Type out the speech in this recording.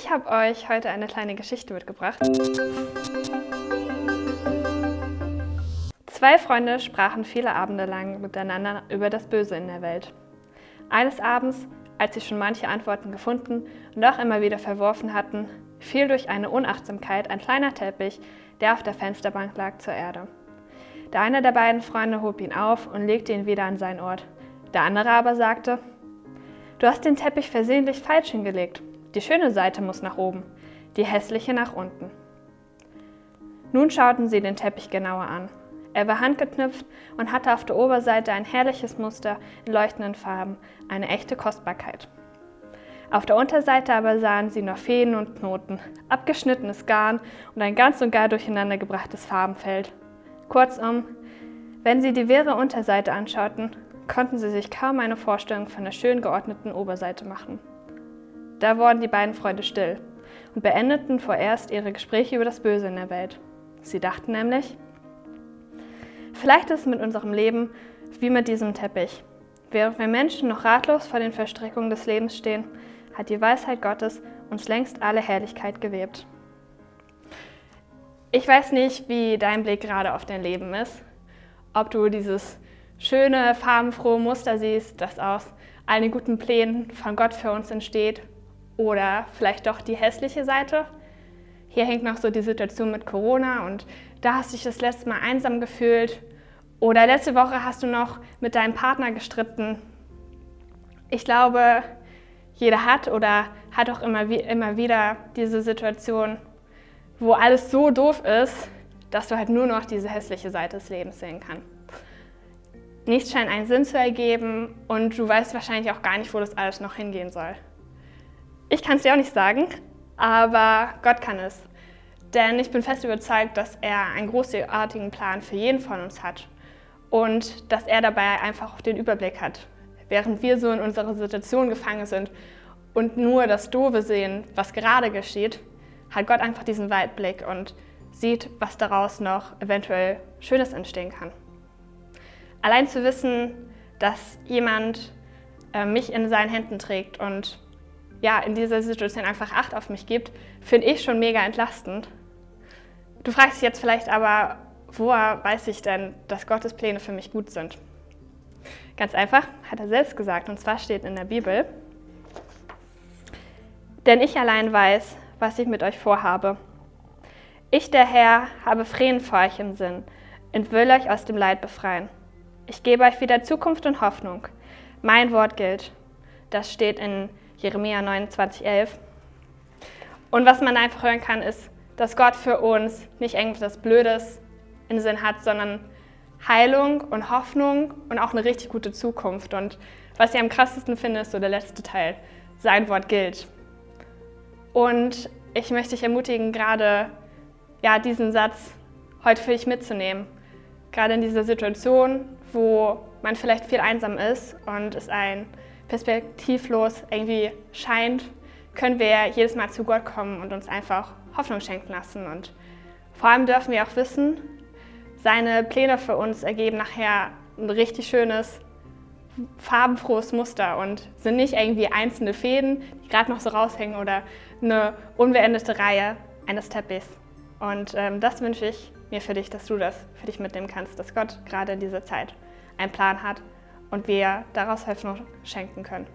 Ich habe euch heute eine kleine Geschichte mitgebracht. Zwei Freunde sprachen viele Abende lang miteinander über das Böse in der Welt. Eines Abends, als sie schon manche Antworten gefunden und auch immer wieder verworfen hatten, fiel durch eine Unachtsamkeit ein kleiner Teppich, der auf der Fensterbank lag, zur Erde. Der eine der beiden Freunde hob ihn auf und legte ihn wieder an seinen Ort. Der andere aber sagte, Du hast den Teppich versehentlich falsch hingelegt. Die schöne Seite muss nach oben, die hässliche nach unten. Nun schauten sie den Teppich genauer an. Er war handgeknüpft und hatte auf der Oberseite ein herrliches Muster in leuchtenden Farben, eine echte Kostbarkeit. Auf der Unterseite aber sahen sie noch Fäden und Knoten, abgeschnittenes Garn und ein ganz und gar durcheinandergebrachtes Farbenfeld. Kurzum, wenn sie die wirre Unterseite anschauten, konnten sie sich kaum eine Vorstellung von der schön geordneten Oberseite machen. Da wurden die beiden Freunde still und beendeten vorerst ihre Gespräche über das Böse in der Welt. Sie dachten nämlich, vielleicht ist es mit unserem Leben wie mit diesem Teppich. Während wir Menschen noch ratlos vor den Verstrickungen des Lebens stehen, hat die Weisheit Gottes uns längst alle Herrlichkeit gewebt. Ich weiß nicht, wie dein Blick gerade auf dein Leben ist. Ob du dieses schöne, farbenfrohe Muster siehst, das aus all den guten Plänen von Gott für uns entsteht oder vielleicht doch die hässliche Seite. Hier hängt noch so die Situation mit Corona und da hast du dich das letzte Mal einsam gefühlt. Oder letzte Woche hast du noch mit deinem Partner gestritten. Ich glaube, jeder hat oder hat auch immer, immer wieder diese Situation, wo alles so doof ist, dass du halt nur noch diese hässliche Seite des Lebens sehen kannst. Nichts scheint einen Sinn zu ergeben und du weißt wahrscheinlich auch gar nicht, wo das alles noch hingehen soll. Ich kann es dir auch nicht sagen, aber Gott kann es. Denn ich bin fest überzeugt, dass er einen großartigen Plan für jeden von uns hat und dass er dabei einfach auch den Überblick hat. Während wir so in unserer Situation gefangen sind und nur das Doofe sehen, was gerade geschieht, hat Gott einfach diesen Weitblick und sieht, was daraus noch eventuell Schönes entstehen kann. Allein zu wissen, dass jemand äh, mich in seinen Händen trägt und ja, in dieser Situation einfach Acht auf mich gibt, finde ich schon mega entlastend. Du fragst dich jetzt vielleicht aber, woher weiß ich denn, dass Gottes Pläne für mich gut sind? Ganz einfach, hat er selbst gesagt, und zwar steht in der Bibel, denn ich allein weiß, was ich mit euch vorhabe. Ich, der Herr, habe Frieden für euch im Sinn und will euch aus dem Leid befreien. Ich gebe euch wieder Zukunft und Hoffnung. Mein Wort gilt. Das steht in Jeremia 29,11. Und was man einfach hören kann, ist, dass Gott für uns nicht irgendwas Blödes im Sinn hat, sondern Heilung und Hoffnung und auch eine richtig gute Zukunft. Und was ich am krassesten finde, ist so der letzte Teil. Sein Wort gilt. Und ich möchte dich ermutigen, gerade ja, diesen Satz heute für dich mitzunehmen. Gerade in dieser Situation, wo man vielleicht viel einsam ist und es ein perspektivlos irgendwie scheint, können wir jedes Mal zu Gott kommen und uns einfach Hoffnung schenken lassen. Und vor allem dürfen wir auch wissen, seine Pläne für uns ergeben nachher ein richtig schönes, farbenfrohes Muster und sind nicht irgendwie einzelne Fäden, die gerade noch so raushängen oder eine unbeendete Reihe eines Teppichs. Und ähm, das wünsche ich mir für dich, dass du das für dich mitnehmen kannst, dass Gott gerade in dieser Zeit einen Plan hat und wir daraus Hoffnung schenken können.